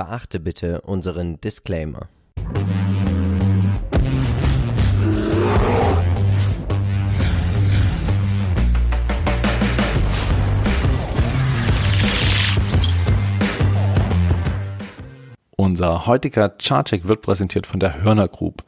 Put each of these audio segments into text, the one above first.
Beachte bitte unseren Disclaimer. Unser heutiger Chartcheck wird präsentiert von der Hörner Group.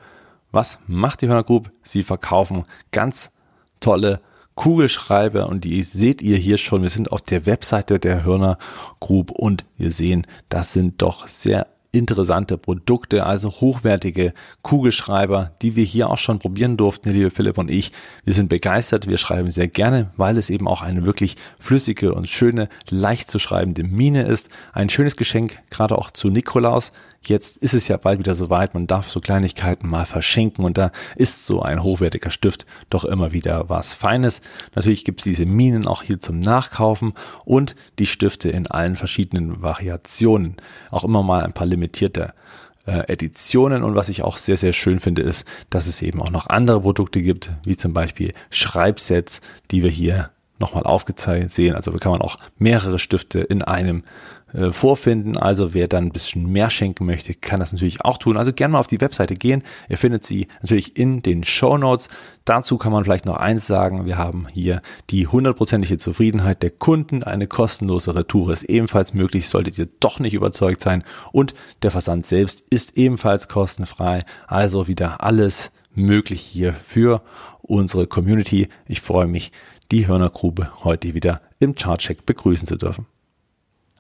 Was macht die Hörner Group? Sie verkaufen ganz tolle Kugelschreiber und die seht ihr hier schon. Wir sind auf der Webseite der Hörner Group und wir sehen, das sind doch sehr interessante Produkte, also hochwertige Kugelschreiber, die wir hier auch schon probieren durften, der liebe Philipp und ich. Wir sind begeistert, wir schreiben sehr gerne, weil es eben auch eine wirklich flüssige und schöne, leicht zu schreibende Mine ist. Ein schönes Geschenk, gerade auch zu Nikolaus. Jetzt ist es ja bald wieder soweit, man darf so Kleinigkeiten mal verschenken und da ist so ein hochwertiger Stift doch immer wieder was Feines. Natürlich gibt es diese Minen auch hier zum Nachkaufen und die Stifte in allen verschiedenen Variationen. Auch immer mal ein paar limitierte äh, Editionen und was ich auch sehr, sehr schön finde, ist, dass es eben auch noch andere Produkte gibt, wie zum Beispiel Schreibsets, die wir hier nochmal aufgezeigt sehen. Also kann man auch mehrere Stifte in einem äh, vorfinden. Also wer dann ein bisschen mehr schenken möchte, kann das natürlich auch tun. Also gerne mal auf die Webseite gehen. Ihr findet sie natürlich in den Show Notes. Dazu kann man vielleicht noch eins sagen. Wir haben hier die hundertprozentige Zufriedenheit der Kunden. Eine kostenlose Retour ist ebenfalls möglich, solltet ihr doch nicht überzeugt sein. Und der Versand selbst ist ebenfalls kostenfrei. Also wieder alles möglich hier für unsere Community. Ich freue mich, die Hörnergrube heute wieder im Chartcheck begrüßen zu dürfen.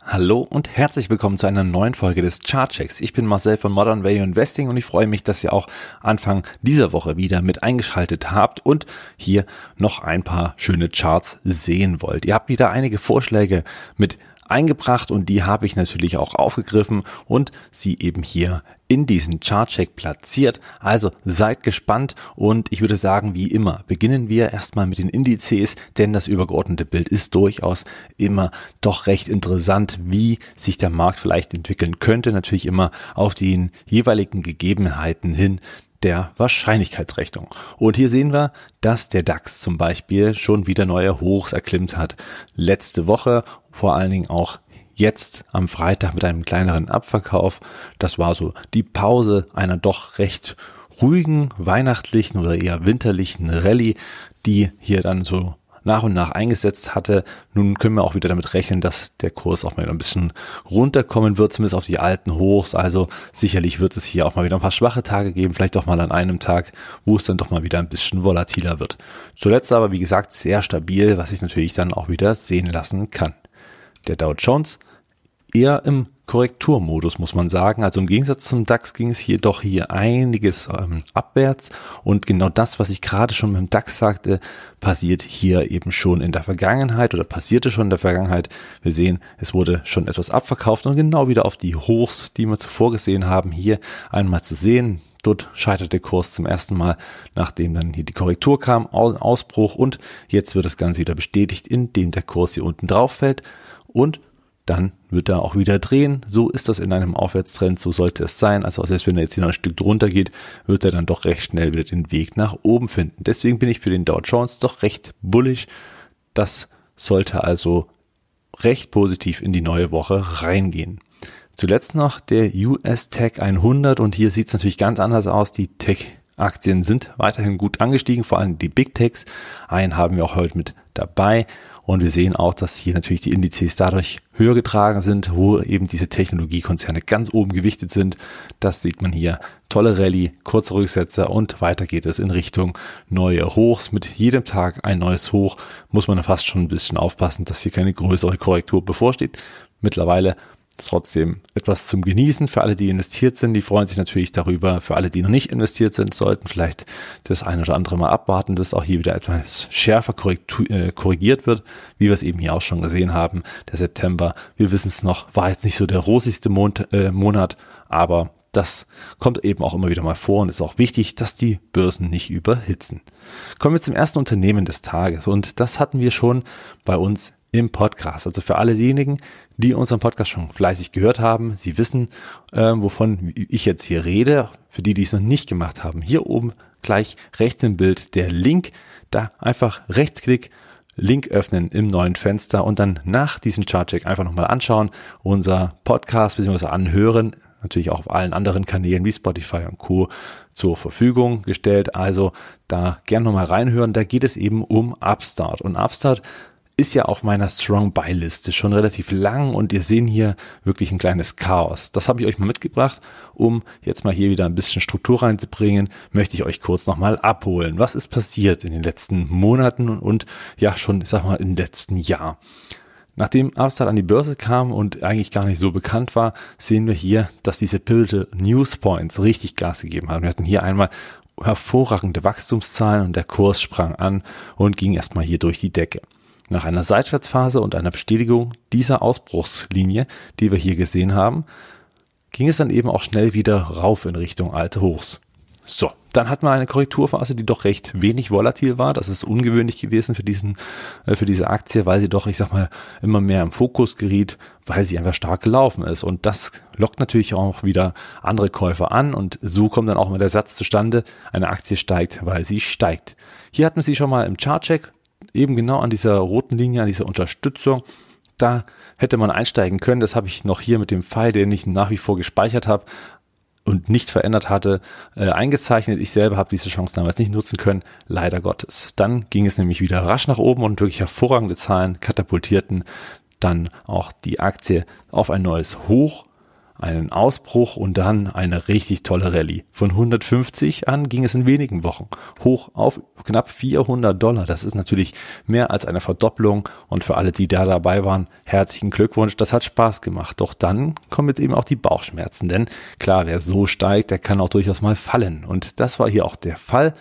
Hallo und herzlich willkommen zu einer neuen Folge des Chartchecks. Ich bin Marcel von Modern Value Investing und ich freue mich, dass ihr auch Anfang dieser Woche wieder mit eingeschaltet habt und hier noch ein paar schöne Charts sehen wollt. Ihr habt wieder einige Vorschläge mit eingebracht und die habe ich natürlich auch aufgegriffen und sie eben hier in diesen Chartcheck platziert. Also seid gespannt und ich würde sagen, wie immer, beginnen wir erstmal mit den Indizes, denn das übergeordnete Bild ist durchaus immer doch recht interessant, wie sich der Markt vielleicht entwickeln könnte. Natürlich immer auf den jeweiligen Gegebenheiten hin der Wahrscheinlichkeitsrechnung. Und hier sehen wir, dass der DAX zum Beispiel schon wieder neue Hochs erklimmt hat. Letzte Woche, vor allen Dingen auch jetzt am Freitag mit einem kleineren Abverkauf. Das war so die Pause einer doch recht ruhigen weihnachtlichen oder eher winterlichen Rallye, die hier dann so nach und nach eingesetzt hatte. Nun können wir auch wieder damit rechnen, dass der Kurs auch mal ein bisschen runterkommen wird, zumindest auf die alten Hochs. Also sicherlich wird es hier auch mal wieder ein paar schwache Tage geben, vielleicht auch mal an einem Tag, wo es dann doch mal wieder ein bisschen volatiler wird. Zuletzt aber, wie gesagt, sehr stabil, was sich natürlich dann auch wieder sehen lassen kann. Der Dow Jones eher im Korrekturmodus, muss man sagen. Also im Gegensatz zum DAX ging es hier doch hier einiges ähm, abwärts. Und genau das, was ich gerade schon mit dem DAX sagte, passiert hier eben schon in der Vergangenheit oder passierte schon in der Vergangenheit. Wir sehen, es wurde schon etwas abverkauft und genau wieder auf die Hochs, die wir zuvor gesehen haben, hier einmal zu sehen. Dort scheiterte der Kurs zum ersten Mal, nachdem dann hier die Korrektur kam, Ausbruch und jetzt wird das Ganze wieder bestätigt, indem der Kurs hier unten drauf fällt und dann wird er auch wieder drehen. So ist das in einem Aufwärtstrend, so sollte es sein. Also selbst wenn er jetzt hier noch ein Stück drunter geht, wird er dann doch recht schnell wieder den Weg nach oben finden. Deswegen bin ich für den Dow Jones doch recht bullig. Das sollte also recht positiv in die neue Woche reingehen. Zuletzt noch der US Tech 100 und hier sieht es natürlich ganz anders aus. Die Tech Aktien sind weiterhin gut angestiegen, vor allem die Big Techs. Einen haben wir auch heute mit dabei. Und wir sehen auch, dass hier natürlich die Indizes dadurch höher getragen sind, wo eben diese Technologiekonzerne ganz oben gewichtet sind. Das sieht man hier. Tolle Rallye, kurze Rücksetzer und weiter geht es in Richtung neue Hochs. Mit jedem Tag ein neues Hoch muss man fast schon ein bisschen aufpassen, dass hier keine größere Korrektur bevorsteht. Mittlerweile trotzdem etwas zum Genießen. Für alle, die investiert sind, die freuen sich natürlich darüber. Für alle, die noch nicht investiert sind, sollten vielleicht das ein oder andere mal abwarten, dass auch hier wieder etwas schärfer äh, korrigiert wird, wie wir es eben hier auch schon gesehen haben. Der September, wir wissen es noch, war jetzt nicht so der rosigste Mond, äh, Monat, aber das kommt eben auch immer wieder mal vor und ist auch wichtig, dass die Börsen nicht überhitzen. Kommen wir zum ersten Unternehmen des Tages und das hatten wir schon bei uns im Podcast. Also für alle diejenigen, die unseren Podcast schon fleißig gehört haben, sie wissen, äh, wovon ich jetzt hier rede. Für die, die es noch nicht gemacht haben, hier oben gleich rechts im Bild der Link. Da einfach Rechtsklick Link öffnen im neuen Fenster und dann nach diesem Chartcheck einfach nochmal anschauen, unser Podcast bzw. anhören, natürlich auch auf allen anderen Kanälen wie Spotify und Co. zur Verfügung gestellt. Also da gerne nochmal reinhören. Da geht es eben um Upstart. Und Upstart ist ja auf meiner Strong Buy Liste schon relativ lang und ihr sehen hier wirklich ein kleines Chaos. Das habe ich euch mal mitgebracht, um jetzt mal hier wieder ein bisschen Struktur reinzubringen, möchte ich euch kurz nochmal abholen. Was ist passiert in den letzten Monaten und ja schon, ich sag mal, im letzten Jahr? Nachdem Upstart an die Börse kam und eigentlich gar nicht so bekannt war, sehen wir hier, dass diese Pivotal News Points richtig Gas gegeben haben. Wir hatten hier einmal hervorragende Wachstumszahlen und der Kurs sprang an und ging erstmal hier durch die Decke. Nach einer Seitwärtsphase und einer Bestätigung dieser Ausbruchslinie, die wir hier gesehen haben, ging es dann eben auch schnell wieder rauf in Richtung alte Hochs. So, dann hatten wir eine Korrekturphase, die doch recht wenig volatil war. Das ist ungewöhnlich gewesen für diesen, äh, für diese Aktie, weil sie doch, ich sag mal, immer mehr im Fokus geriet, weil sie einfach stark gelaufen ist. Und das lockt natürlich auch wieder andere Käufer an und so kommt dann auch mal der Satz zustande, eine Aktie steigt, weil sie steigt. Hier hatten wir sie schon mal im Chartcheck, eben genau an dieser roten Linie, an dieser Unterstützung. Da hätte man einsteigen können. Das habe ich noch hier mit dem Pfeil, den ich nach wie vor gespeichert habe, und nicht verändert hatte, äh, eingezeichnet. Ich selber habe diese Chance damals nicht nutzen können, leider Gottes. Dann ging es nämlich wieder rasch nach oben und wirklich hervorragende Zahlen katapultierten dann auch die Aktie auf ein neues Hoch einen Ausbruch und dann eine richtig tolle Rallye. Von 150 an ging es in wenigen Wochen hoch auf knapp 400 Dollar. Das ist natürlich mehr als eine Verdopplung und für alle, die da dabei waren, herzlichen Glückwunsch. Das hat Spaß gemacht. Doch dann kommen jetzt eben auch die Bauchschmerzen, denn klar, wer so steigt, der kann auch durchaus mal fallen. Und das war hier auch der Fall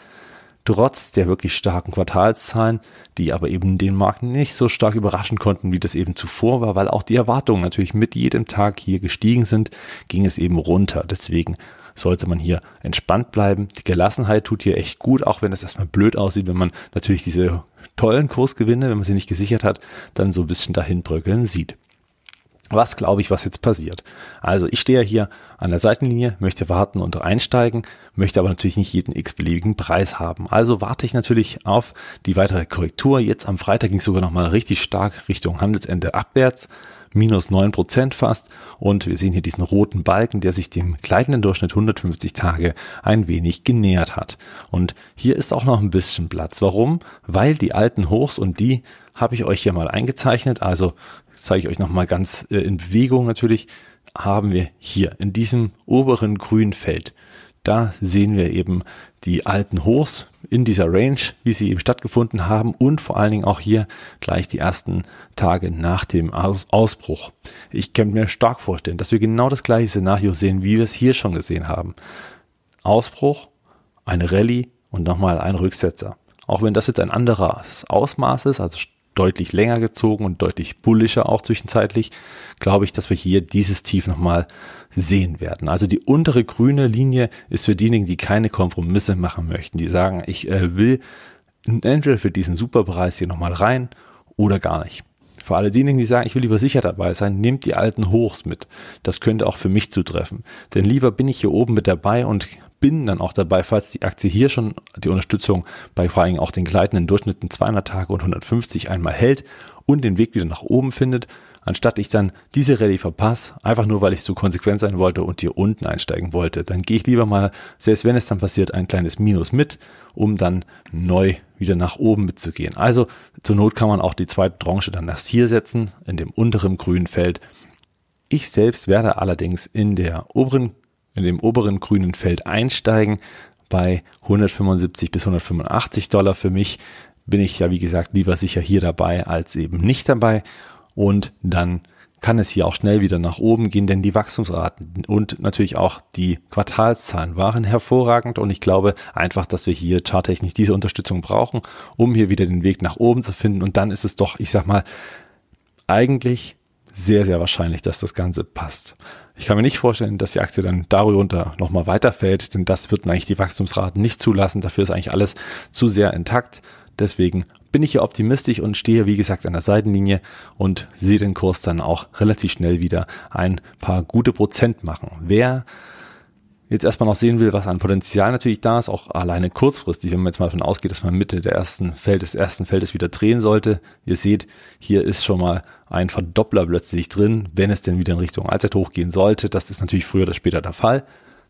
trotz der wirklich starken Quartalszahlen, die aber eben den Markt nicht so stark überraschen konnten, wie das eben zuvor war, weil auch die Erwartungen natürlich mit jedem Tag hier gestiegen sind, ging es eben runter. Deswegen sollte man hier entspannt bleiben. Die Gelassenheit tut hier echt gut, auch wenn es erstmal blöd aussieht, wenn man natürlich diese tollen Kursgewinne, wenn man sie nicht gesichert hat, dann so ein bisschen dahin bröckeln sieht. Was glaube ich, was jetzt passiert? Also ich stehe hier an der Seitenlinie, möchte warten und einsteigen, möchte aber natürlich nicht jeden x-beliebigen Preis haben. Also warte ich natürlich auf die weitere Korrektur. Jetzt am Freitag ging es sogar nochmal richtig stark Richtung Handelsende abwärts, minus neun Prozent fast. Und wir sehen hier diesen roten Balken, der sich dem gleitenden Durchschnitt 150 Tage ein wenig genähert hat. Und hier ist auch noch ein bisschen Platz. Warum? Weil die alten Hochs und die habe ich euch hier mal eingezeichnet. Also zeige ich euch nochmal ganz äh, in Bewegung natürlich, haben wir hier in diesem oberen grünen Feld. Da sehen wir eben die alten Hochs in dieser Range, wie sie eben stattgefunden haben und vor allen Dingen auch hier gleich die ersten Tage nach dem Aus Ausbruch. Ich kann mir stark vorstellen, dass wir genau das gleiche Szenario sehen, wie wir es hier schon gesehen haben. Ausbruch, eine Rallye und nochmal ein Rücksetzer. Auch wenn das jetzt ein anderes Ausmaß ist, also deutlich länger gezogen und deutlich bullischer auch zwischenzeitlich, glaube ich, dass wir hier dieses Tief nochmal sehen werden. Also die untere grüne Linie ist für diejenigen, die keine Kompromisse machen möchten, die sagen, ich äh, will entweder für diesen Superpreis hier nochmal rein oder gar nicht. Für alle diejenigen, die sagen, ich will lieber sicher dabei sein, nehmt die alten Hochs mit. Das könnte auch für mich zutreffen. Denn lieber bin ich hier oben mit dabei und bin dann auch dabei, falls die Aktie hier schon die Unterstützung bei vor allem auch den gleitenden Durchschnitten 200 Tage und 150 einmal hält und den Weg wieder nach oben findet, anstatt ich dann diese Rallye verpasse, einfach nur weil ich so konsequent sein wollte und hier unten einsteigen wollte, dann gehe ich lieber mal, selbst wenn es dann passiert, ein kleines Minus mit, um dann neu wieder nach oben mitzugehen. Also zur Not kann man auch die zweite Tranche dann erst hier setzen, in dem unteren grünen Feld. Ich selbst werde allerdings in der oberen in dem oberen grünen Feld einsteigen. Bei 175 bis 185 Dollar für mich bin ich ja, wie gesagt, lieber sicher hier dabei als eben nicht dabei. Und dann kann es hier auch schnell wieder nach oben gehen, denn die Wachstumsraten und natürlich auch die Quartalszahlen waren hervorragend und ich glaube einfach, dass wir hier charttechnisch diese Unterstützung brauchen, um hier wieder den Weg nach oben zu finden und dann ist es doch, ich sag mal, eigentlich sehr, sehr wahrscheinlich, dass das Ganze passt. Ich kann mir nicht vorstellen, dass die Aktie dann darunter nochmal weiterfällt, denn das wird eigentlich die Wachstumsraten nicht zulassen. Dafür ist eigentlich alles zu sehr intakt. Deswegen bin ich hier optimistisch und stehe, wie gesagt, an der Seitenlinie und sehe den Kurs dann auch relativ schnell wieder ein paar gute Prozent machen. Wer jetzt erstmal noch sehen will, was an Potenzial natürlich da ist, auch alleine kurzfristig, wenn man jetzt mal davon ausgeht, dass man Mitte der ersten Feld, des ersten Feldes wieder drehen sollte. Ihr seht, hier ist schon mal ein Verdoppler plötzlich drin, wenn es denn wieder in Richtung Allzeit hochgehen sollte. Das ist natürlich früher oder später der Fall.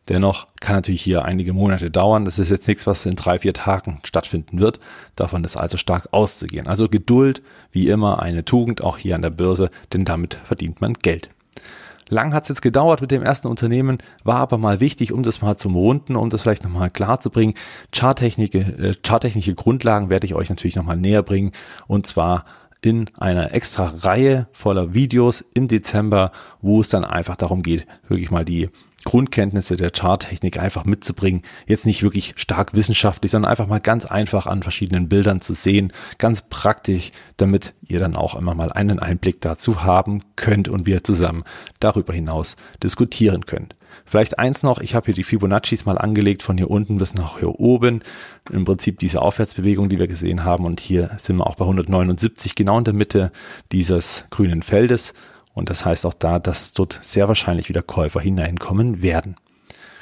Dennoch kann natürlich hier einige Monate dauern. Das ist jetzt nichts, was in drei, vier Tagen stattfinden wird. Davon ist also stark auszugehen. Also Geduld, wie immer, eine Tugend, auch hier an der Börse, denn damit verdient man Geld. Lang hat es jetzt gedauert mit dem ersten Unternehmen, war aber mal wichtig, um das mal zum Runden, um das vielleicht nochmal klar zu bringen. Charttechnische, äh, charttechnische Grundlagen werde ich euch natürlich nochmal näher bringen und zwar in einer extra Reihe voller Videos im Dezember, wo es dann einfach darum geht, wirklich mal die Grundkenntnisse der Charttechnik einfach mitzubringen. Jetzt nicht wirklich stark wissenschaftlich, sondern einfach mal ganz einfach an verschiedenen Bildern zu sehen, ganz praktisch, damit ihr dann auch immer mal einen Einblick dazu haben könnt und wir zusammen darüber hinaus diskutieren könnt. Vielleicht eins noch, ich habe hier die Fibonaccis mal angelegt von hier unten bis nach hier oben. Im Prinzip diese Aufwärtsbewegung, die wir gesehen haben. Und hier sind wir auch bei 179, genau in der Mitte dieses grünen Feldes. Und das heißt auch da, dass dort sehr wahrscheinlich wieder Käufer hineinkommen werden.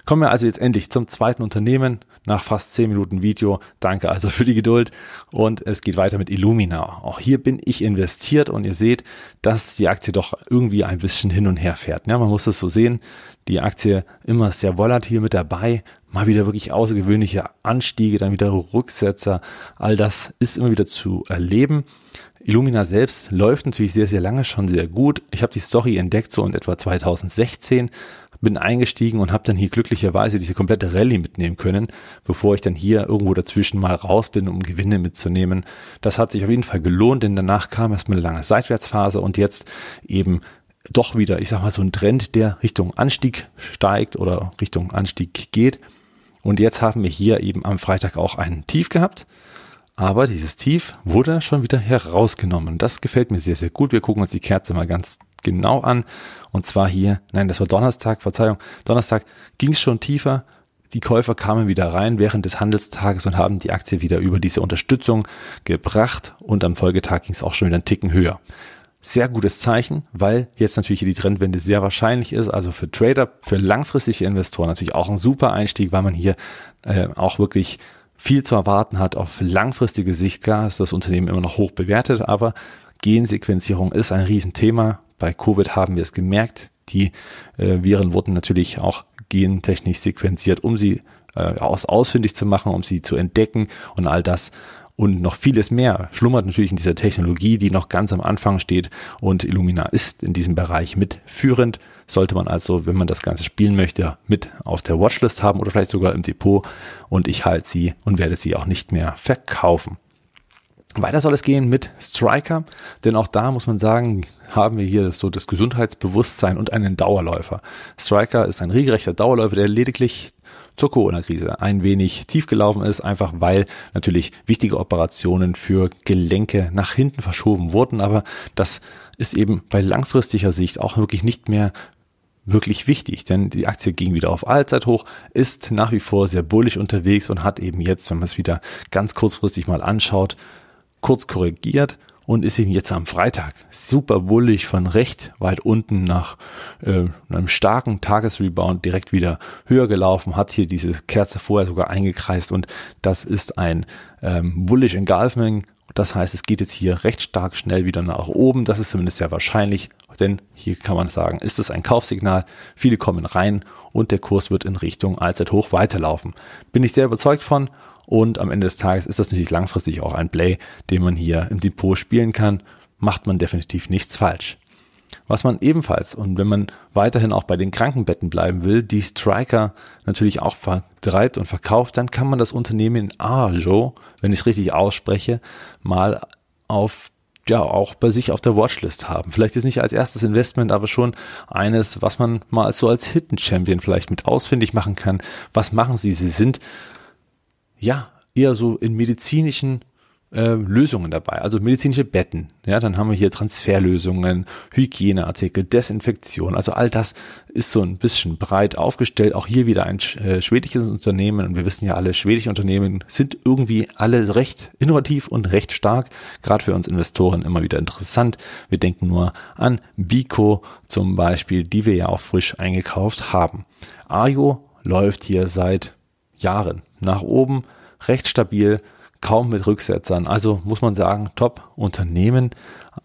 Kommen wir also jetzt endlich zum zweiten Unternehmen nach fast zehn Minuten Video. Danke also für die Geduld und es geht weiter mit Illumina. Auch hier bin ich investiert und ihr seht, dass die Aktie doch irgendwie ein bisschen hin und her fährt. Ja, man muss das so sehen. Die Aktie immer sehr volatil mit dabei, mal wieder wirklich außergewöhnliche Anstiege, dann wieder Rücksetzer. All das ist immer wieder zu erleben. Illumina selbst läuft natürlich sehr, sehr lange schon sehr gut. Ich habe die Story entdeckt so in etwa 2016, bin eingestiegen und habe dann hier glücklicherweise diese komplette Rallye mitnehmen können, bevor ich dann hier irgendwo dazwischen mal raus bin, um Gewinne mitzunehmen. Das hat sich auf jeden Fall gelohnt, denn danach kam erstmal eine lange Seitwärtsphase und jetzt eben doch wieder, ich sag mal, so ein Trend, der Richtung Anstieg steigt oder Richtung Anstieg geht. Und jetzt haben wir hier eben am Freitag auch einen Tief gehabt. Aber dieses Tief wurde schon wieder herausgenommen. Das gefällt mir sehr, sehr gut. Wir gucken uns die Kerze mal ganz genau an. Und zwar hier, nein, das war Donnerstag, Verzeihung, Donnerstag ging es schon tiefer. Die Käufer kamen wieder rein während des Handelstages und haben die Aktie wieder über diese Unterstützung gebracht. Und am Folgetag ging es auch schon wieder einen Ticken höher. Sehr gutes Zeichen, weil jetzt natürlich die Trendwende sehr wahrscheinlich ist. Also für Trader, für langfristige Investoren natürlich auch ein super Einstieg, weil man hier äh, auch wirklich viel zu erwarten hat auf langfristige Sicht. Klar ist das Unternehmen immer noch hoch bewertet, aber Gensequenzierung ist ein Riesenthema. Bei Covid haben wir es gemerkt. Die äh, Viren wurden natürlich auch gentechnisch sequenziert, um sie äh, aus, ausfindig zu machen, um sie zu entdecken und all das und noch vieles mehr schlummert natürlich in dieser Technologie, die noch ganz am Anfang steht und Illumina ist in diesem Bereich mitführend. Sollte man also, wenn man das Ganze spielen möchte, mit auf der Watchlist haben oder vielleicht sogar im Depot und ich halte sie und werde sie auch nicht mehr verkaufen. Weiter soll es gehen mit Striker, denn auch da muss man sagen, haben wir hier so das Gesundheitsbewusstsein und einen Dauerläufer. Striker ist ein regelrechter Dauerläufer, der lediglich zur Corona-Krise ein wenig tief gelaufen ist, einfach weil natürlich wichtige Operationen für Gelenke nach hinten verschoben wurden. Aber das ist eben bei langfristiger Sicht auch wirklich nicht mehr wirklich wichtig, denn die Aktie ging wieder auf Allzeit hoch, ist nach wie vor sehr bullig unterwegs und hat eben jetzt, wenn man es wieder ganz kurzfristig mal anschaut, kurz korrigiert und ist eben jetzt am Freitag super bullig von recht weit unten nach äh, einem starken Tagesrebound direkt wieder höher gelaufen, hat hier diese Kerze vorher sogar eingekreist und das ist ein ähm, bullish Engulfing. Das heißt, es geht jetzt hier recht stark schnell wieder nach oben. Das ist zumindest sehr wahrscheinlich, denn hier kann man sagen, ist es ein Kaufsignal. Viele kommen rein und der Kurs wird in Richtung Allzeithoch weiterlaufen. Bin ich sehr überzeugt von und am Ende des Tages ist das natürlich langfristig auch ein Play, den man hier im Depot spielen kann. Macht man definitiv nichts falsch. Was man ebenfalls, und wenn man weiterhin auch bei den Krankenbetten bleiben will, die Striker natürlich auch vertreibt und verkauft, dann kann man das Unternehmen in Arjo, wenn ich es richtig ausspreche, mal auf ja auch bei sich auf der Watchlist haben. Vielleicht jetzt nicht als erstes Investment, aber schon eines, was man mal so als Hidden Champion vielleicht mit ausfindig machen kann. Was machen sie? Sie sind ja, eher so in medizinischen äh, Lösungen dabei, also medizinische Betten. Ja, dann haben wir hier Transferlösungen, Hygieneartikel, Desinfektion. Also all das ist so ein bisschen breit aufgestellt. Auch hier wieder ein äh, schwedisches Unternehmen. Und wir wissen ja alle, schwedische Unternehmen sind irgendwie alle recht innovativ und recht stark. Gerade für uns Investoren immer wieder interessant. Wir denken nur an Bico zum Beispiel, die wir ja auch frisch eingekauft haben. Ajo läuft hier seit Jahren nach oben, recht stabil, kaum mit Rücksetzern. Also muss man sagen, top Unternehmen.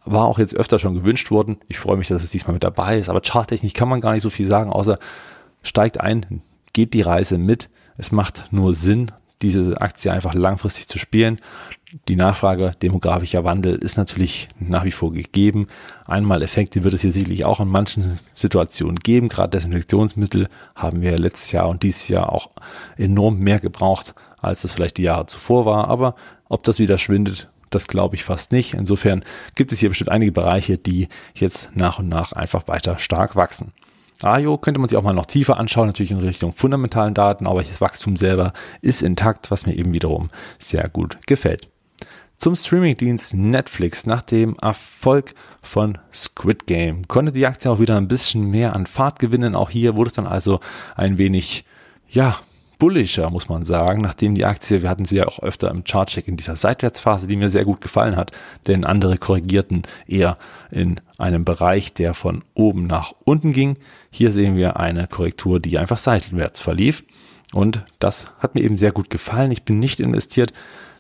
War auch jetzt öfter schon gewünscht worden. Ich freue mich, dass es diesmal mit dabei ist. Aber charttechnisch kann man gar nicht so viel sagen, außer steigt ein, geht die Reise mit. Es macht nur Sinn, diese Aktie einfach langfristig zu spielen. Die Nachfrage demografischer Wandel ist natürlich nach wie vor gegeben. Einmal Effekte wird es hier sicherlich auch in manchen Situationen geben. Gerade Desinfektionsmittel haben wir letztes Jahr und dieses Jahr auch enorm mehr gebraucht, als das vielleicht die Jahre zuvor war. Aber ob das wieder schwindet, das glaube ich fast nicht. Insofern gibt es hier bestimmt einige Bereiche, die jetzt nach und nach einfach weiter stark wachsen. AIO könnte man sich auch mal noch tiefer anschauen, natürlich in Richtung fundamentalen Daten, aber das Wachstum selber ist intakt, was mir eben wiederum sehr gut gefällt. Zum Streamingdienst Netflix. Nach dem Erfolg von Squid Game konnte die Aktie auch wieder ein bisschen mehr an Fahrt gewinnen. Auch hier wurde es dann also ein wenig, ja, bullischer, muss man sagen, nachdem die Aktie, wir hatten sie ja auch öfter im Chartcheck in dieser Seitwärtsphase, die mir sehr gut gefallen hat, denn andere korrigierten eher in einem Bereich, der von oben nach unten ging. Hier sehen wir eine Korrektur, die einfach seitwärts verlief und das hat mir eben sehr gut gefallen. Ich bin nicht investiert,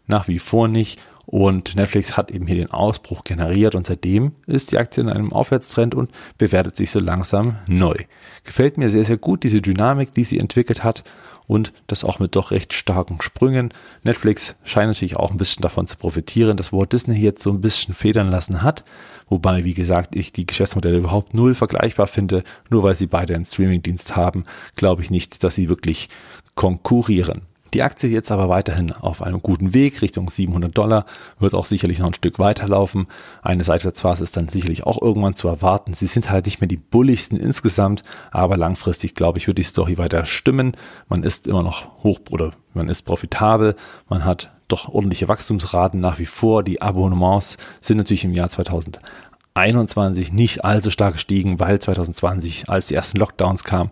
nach wie vor nicht und Netflix hat eben hier den Ausbruch generiert und seitdem ist die Aktie in einem Aufwärtstrend und bewertet sich so langsam neu. Gefällt mir sehr, sehr gut diese Dynamik, die sie entwickelt hat und das auch mit doch recht starken Sprüngen. Netflix scheint natürlich auch ein bisschen davon zu profitieren, dass Walt Disney jetzt so ein bisschen federn lassen hat. Wobei, wie gesagt, ich die Geschäftsmodelle überhaupt null vergleichbar finde. Nur weil sie beide einen Streamingdienst haben, glaube ich nicht, dass sie wirklich konkurrieren. Die Aktie jetzt aber weiterhin auf einem guten Weg Richtung 700 Dollar, wird auch sicherlich noch ein Stück weiterlaufen. Eine Seitwärtsphase ist dann sicherlich auch irgendwann zu erwarten. Sie sind halt nicht mehr die bulligsten insgesamt, aber langfristig glaube ich, wird die Story weiter stimmen. Man ist immer noch hoch oder man ist profitabel, man hat doch ordentliche Wachstumsraten nach wie vor. Die Abonnements sind natürlich im Jahr 2021 nicht allzu stark gestiegen, weil 2020, als die ersten Lockdowns kamen,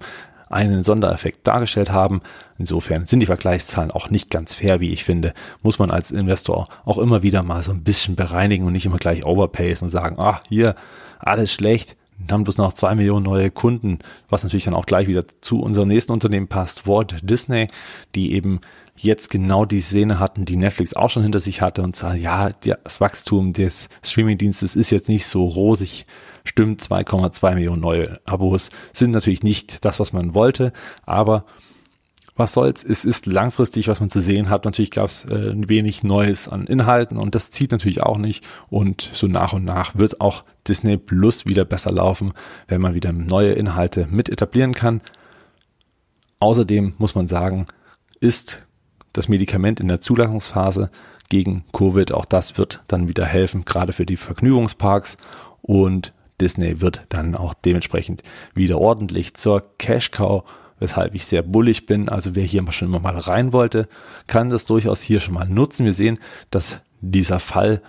einen Sondereffekt dargestellt haben. Insofern sind die Vergleichszahlen auch nicht ganz fair, wie ich finde. Muss man als Investor auch immer wieder mal so ein bisschen bereinigen und nicht immer gleich overpace und sagen, ach, hier, alles schlecht, haben bloß noch zwei Millionen neue Kunden, was natürlich dann auch gleich wieder zu unserem nächsten Unternehmen passt, Walt Disney, die eben jetzt genau die Szene hatten, die Netflix auch schon hinter sich hatte und sagen, ja, das Wachstum des Streamingdienstes ist jetzt nicht so rosig Stimmt, 2,2 Millionen neue Abos sind natürlich nicht das, was man wollte, aber was soll's, es ist langfristig, was man zu sehen hat. Natürlich gab es äh, wenig Neues an Inhalten und das zieht natürlich auch nicht. Und so nach und nach wird auch Disney Plus wieder besser laufen, wenn man wieder neue Inhalte mit etablieren kann. Außerdem muss man sagen, ist das Medikament in der Zulassungsphase gegen Covid, auch das wird dann wieder helfen, gerade für die Vergnügungsparks. Und Disney wird dann auch dementsprechend wieder ordentlich zur Cash Cow, weshalb ich sehr bullig bin. Also wer hier schon immer mal rein wollte, kann das durchaus hier schon mal nutzen. Wir sehen, dass dieser Fall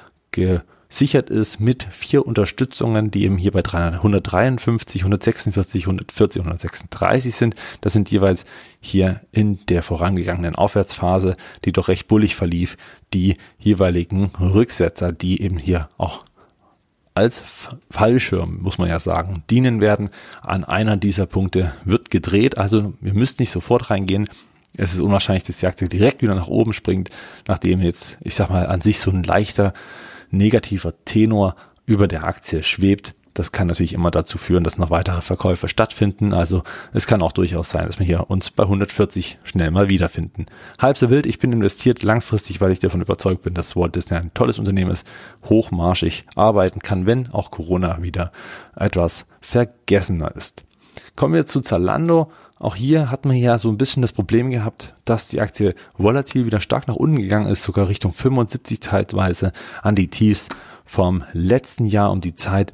gesichert ist mit vier Unterstützungen, die eben hier bei 153, 146, 140, 136 sind. Das sind jeweils hier in der vorangegangenen Aufwärtsphase, die doch recht bullig verlief, die jeweiligen Rücksetzer, die eben hier auch als Fallschirm, muss man ja sagen, dienen werden. An einer dieser Punkte wird gedreht, also wir müssen nicht sofort reingehen. Es ist unwahrscheinlich, dass die Aktie direkt wieder nach oben springt, nachdem jetzt, ich sag mal, an sich so ein leichter negativer Tenor über der Aktie schwebt. Das kann natürlich immer dazu führen, dass noch weitere Verkäufe stattfinden. Also es kann auch durchaus sein, dass wir hier uns bei 140 schnell mal wiederfinden. Halb so wild, ich bin investiert langfristig, weil ich davon überzeugt bin, dass Walt Disney ein tolles Unternehmen ist, hochmarschig arbeiten kann, wenn auch Corona wieder etwas vergessener ist. Kommen wir zu Zalando. Auch hier hat man ja so ein bisschen das Problem gehabt, dass die Aktie volatil wieder stark nach unten gegangen ist, sogar Richtung 75 teilweise an die Tiefs vom letzten Jahr um die Zeit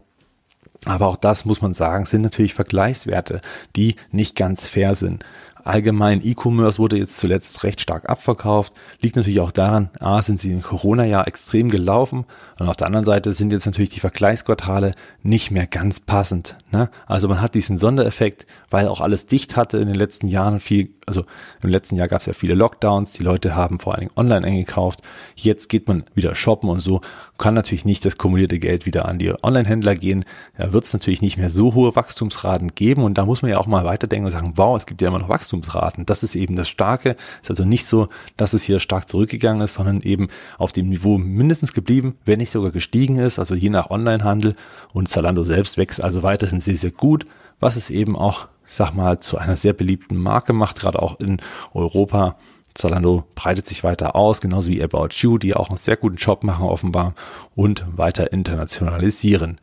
aber auch das muss man sagen, sind natürlich Vergleichswerte, die nicht ganz fair sind. Allgemein E-Commerce wurde jetzt zuletzt recht stark abverkauft. Liegt natürlich auch daran, A, sind sie im Corona-Jahr extrem gelaufen und auf der anderen Seite sind jetzt natürlich die Vergleichsquartale nicht mehr ganz passend. Ne? Also man hat diesen Sondereffekt, weil auch alles dicht hatte in den letzten Jahren viel, also im letzten Jahr gab es ja viele Lockdowns, die Leute haben vor allen Dingen online eingekauft. Jetzt geht man wieder shoppen und so kann natürlich nicht das kumulierte Geld wieder an die Online-Händler gehen. Da wird es natürlich nicht mehr so hohe Wachstumsraten geben und da muss man ja auch mal weiterdenken und sagen, wow, es gibt ja immer noch Wachstum Wachstumsraten. Das ist eben das Starke. Ist also nicht so, dass es hier stark zurückgegangen ist, sondern eben auf dem Niveau mindestens geblieben, wenn nicht sogar gestiegen ist. Also je nach Onlinehandel und Zalando selbst wächst also weiterhin sehr, sehr gut, was es eben auch, sag mal, zu einer sehr beliebten Marke macht, gerade auch in Europa. Zalando breitet sich weiter aus, genauso wie About You, die auch einen sehr guten Job machen offenbar und weiter internationalisieren.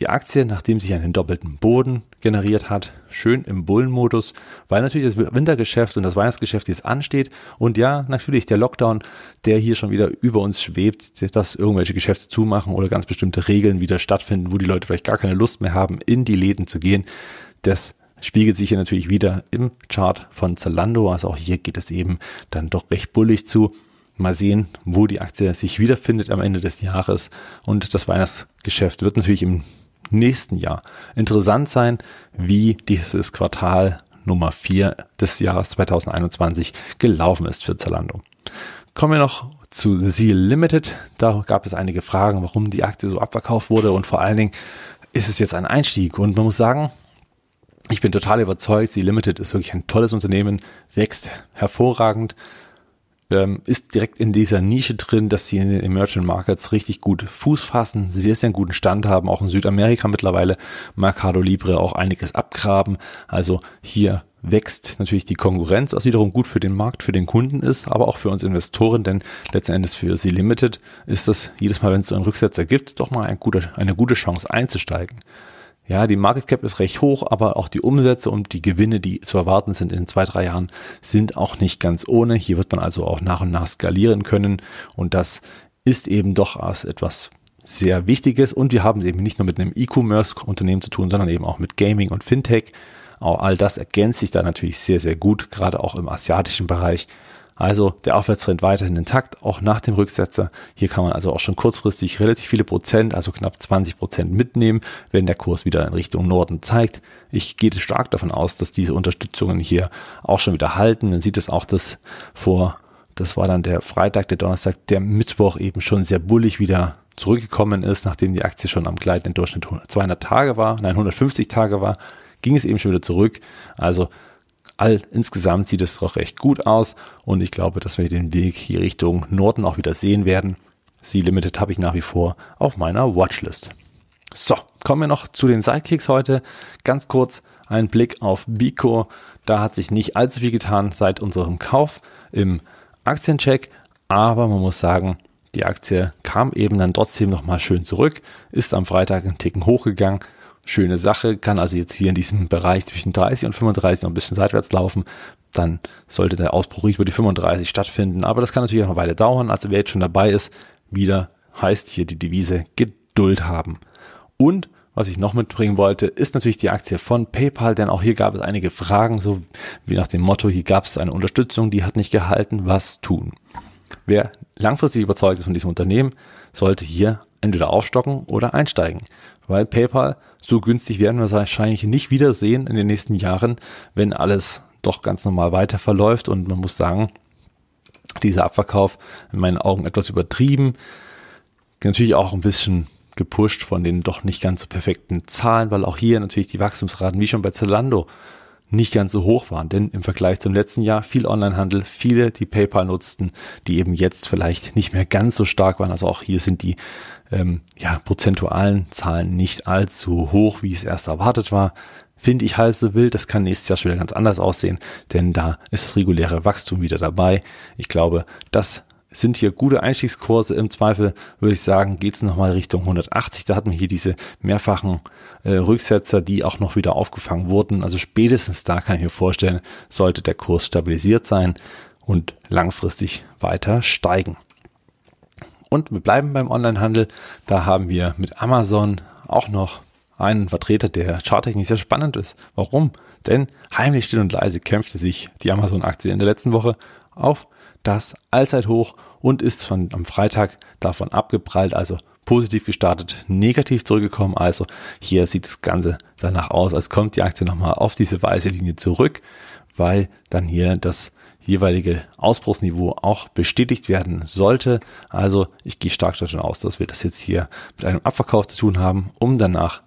Die Aktie, nachdem sie einen doppelten Boden generiert hat, schön im Bullenmodus, weil natürlich das Wintergeschäft und das Weihnachtsgeschäft jetzt ansteht und ja, natürlich der Lockdown, der hier schon wieder über uns schwebt, dass irgendwelche Geschäfte zumachen oder ganz bestimmte Regeln wieder stattfinden, wo die Leute vielleicht gar keine Lust mehr haben, in die Läden zu gehen. Das spiegelt sich hier natürlich wieder im Chart von Zalando. Also auch hier geht es eben dann doch recht bullig zu. Mal sehen, wo die Aktie sich wiederfindet am Ende des Jahres. Und das Weihnachtsgeschäft wird natürlich im nächsten Jahr interessant sein, wie dieses Quartal Nummer 4 des Jahres 2021 gelaufen ist für Zalando. Kommen wir noch zu Seal Limited. Da gab es einige Fragen, warum die Aktie so abverkauft wurde und vor allen Dingen ist es jetzt ein Einstieg und man muss sagen, ich bin total überzeugt, Sie Limited ist wirklich ein tolles Unternehmen, wächst hervorragend, ähm, ist direkt in dieser Nische drin, dass sie in den Emerging Markets richtig gut Fuß fassen, sehr, sehr guten Stand haben, auch in Südamerika mittlerweile, Mercado Libre auch einiges abgraben. Also hier wächst natürlich die Konkurrenz, was wiederum gut für den Markt, für den Kunden ist, aber auch für uns Investoren, denn letzten Endes für Sie Limited ist das jedes Mal, wenn es so einen Rücksetzer gibt, doch mal ein guter, eine gute Chance einzusteigen. Ja, die Market Cap ist recht hoch, aber auch die Umsätze und die Gewinne, die zu erwarten sind in zwei, drei Jahren, sind auch nicht ganz ohne. Hier wird man also auch nach und nach skalieren können und das ist eben doch als etwas sehr Wichtiges und wir haben es eben nicht nur mit einem E-Commerce-Unternehmen zu tun, sondern eben auch mit Gaming und Fintech. Auch all das ergänzt sich da natürlich sehr, sehr gut, gerade auch im asiatischen Bereich. Also der Aufwärtstrend weiterhin intakt, auch nach dem Rücksetzer. Hier kann man also auch schon kurzfristig relativ viele Prozent, also knapp 20 Prozent mitnehmen, wenn der Kurs wieder in Richtung Norden zeigt. Ich gehe stark davon aus, dass diese Unterstützungen hier auch schon wieder halten. Man sieht es auch, dass vor, das war dann der Freitag, der Donnerstag, der Mittwoch eben schon sehr bullig wieder zurückgekommen ist, nachdem die Aktie schon am gleitenden Durchschnitt 200 Tage war, nein 150 Tage war, ging es eben schon wieder zurück. Also all insgesamt sieht es doch recht gut aus und ich glaube, dass wir den Weg hier Richtung Norden auch wieder sehen werden. Sea Limited habe ich nach wie vor auf meiner Watchlist. So, kommen wir noch zu den Sidekicks heute. Ganz kurz ein Blick auf Bico. Da hat sich nicht allzu viel getan seit unserem Kauf im Aktiencheck, aber man muss sagen, die Aktie kam eben dann trotzdem nochmal schön zurück, ist am Freitag einen Ticken hochgegangen, schöne Sache, kann also jetzt hier in diesem Bereich zwischen 30 und 35 noch ein bisschen seitwärts laufen. Dann sollte der Ausbruch über die 35 stattfinden. Aber das kann natürlich auch eine Weile dauern. Also wer jetzt schon dabei ist, wieder heißt hier die Devise Geduld haben. Und was ich noch mitbringen wollte, ist natürlich die Aktie von PayPal, denn auch hier gab es einige Fragen, so wie nach dem Motto, hier gab es eine Unterstützung, die hat nicht gehalten, was tun. Wer langfristig überzeugt ist von diesem Unternehmen, sollte hier entweder aufstocken oder einsteigen weil PayPal so günstig werden wir wahrscheinlich nicht wiedersehen in den nächsten Jahren, wenn alles doch ganz normal weiter verläuft. Und man muss sagen, dieser Abverkauf in meinen Augen etwas übertrieben. Natürlich auch ein bisschen gepusht von den doch nicht ganz so perfekten Zahlen, weil auch hier natürlich die Wachstumsraten wie schon bei Zalando nicht ganz so hoch waren. Denn im Vergleich zum letzten Jahr viel Onlinehandel, viele, die PayPal nutzten, die eben jetzt vielleicht nicht mehr ganz so stark waren. Also auch hier sind die ähm, ja, prozentualen Zahlen nicht allzu hoch, wie es erst erwartet war. Finde ich halb so wild. Das kann nächstes Jahr schon wieder ganz anders aussehen, denn da ist das reguläre Wachstum wieder dabei. Ich glaube, das sind hier gute Einstiegskurse. Im Zweifel würde ich sagen, geht es nochmal Richtung 180. Da hatten wir hier diese mehrfachen äh, Rücksetzer, die auch noch wieder aufgefangen wurden. Also spätestens da kann ich mir vorstellen, sollte der Kurs stabilisiert sein und langfristig weiter steigen. Und wir bleiben beim Onlinehandel. Da haben wir mit Amazon auch noch einen Vertreter, der charttechnisch sehr spannend ist. Warum? Denn heimlich still und leise kämpfte sich die Amazon-Aktie in der letzten Woche auf das Allzeithoch und ist von, am Freitag davon abgeprallt, also positiv gestartet, negativ zurückgekommen. Also hier sieht das Ganze danach aus, als kommt die Aktie nochmal auf diese weiße Linie zurück, weil dann hier das jeweilige Ausbruchsniveau auch bestätigt werden sollte. Also ich gehe stark davon aus, dass wir das jetzt hier mit einem Abverkauf zu tun haben, um danach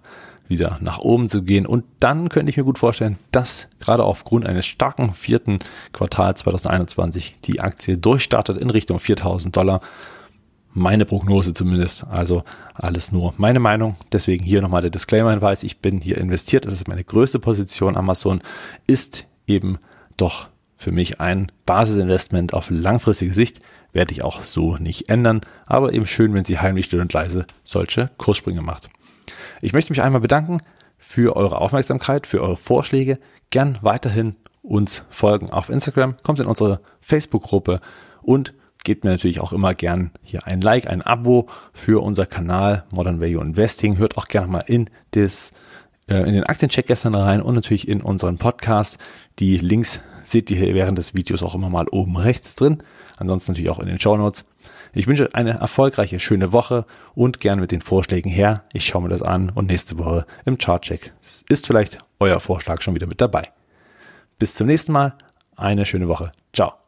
wieder nach oben zu gehen. Und dann könnte ich mir gut vorstellen, dass gerade aufgrund eines starken vierten Quartals 2021 die Aktie durchstartet in Richtung 4000 Dollar. Meine Prognose zumindest. Also alles nur meine Meinung. Deswegen hier nochmal der Disclaimer-Hinweis. Ich bin hier investiert. Das ist meine größte Position. Amazon ist eben doch für mich ein Basisinvestment auf langfristige Sicht. Werde ich auch so nicht ändern. Aber eben schön, wenn sie heimlich still und leise solche Kurssprünge macht. Ich möchte mich einmal bedanken für eure Aufmerksamkeit, für eure Vorschläge. Gern weiterhin uns folgen auf Instagram, kommt in unsere Facebook-Gruppe und gebt mir natürlich auch immer gern hier ein Like, ein Abo für unser Kanal Modern Value Investing. Hört auch gerne mal in das äh, in den Aktiencheck gestern rein und natürlich in unseren Podcast. Die Links seht ihr hier während des Videos auch immer mal oben rechts drin. Ansonsten natürlich auch in den Show Notes. Ich wünsche eine erfolgreiche, schöne Woche und gern mit den Vorschlägen her. Ich schaue mir das an und nächste Woche im Chartcheck ist vielleicht euer Vorschlag schon wieder mit dabei. Bis zum nächsten Mal. Eine schöne Woche. Ciao.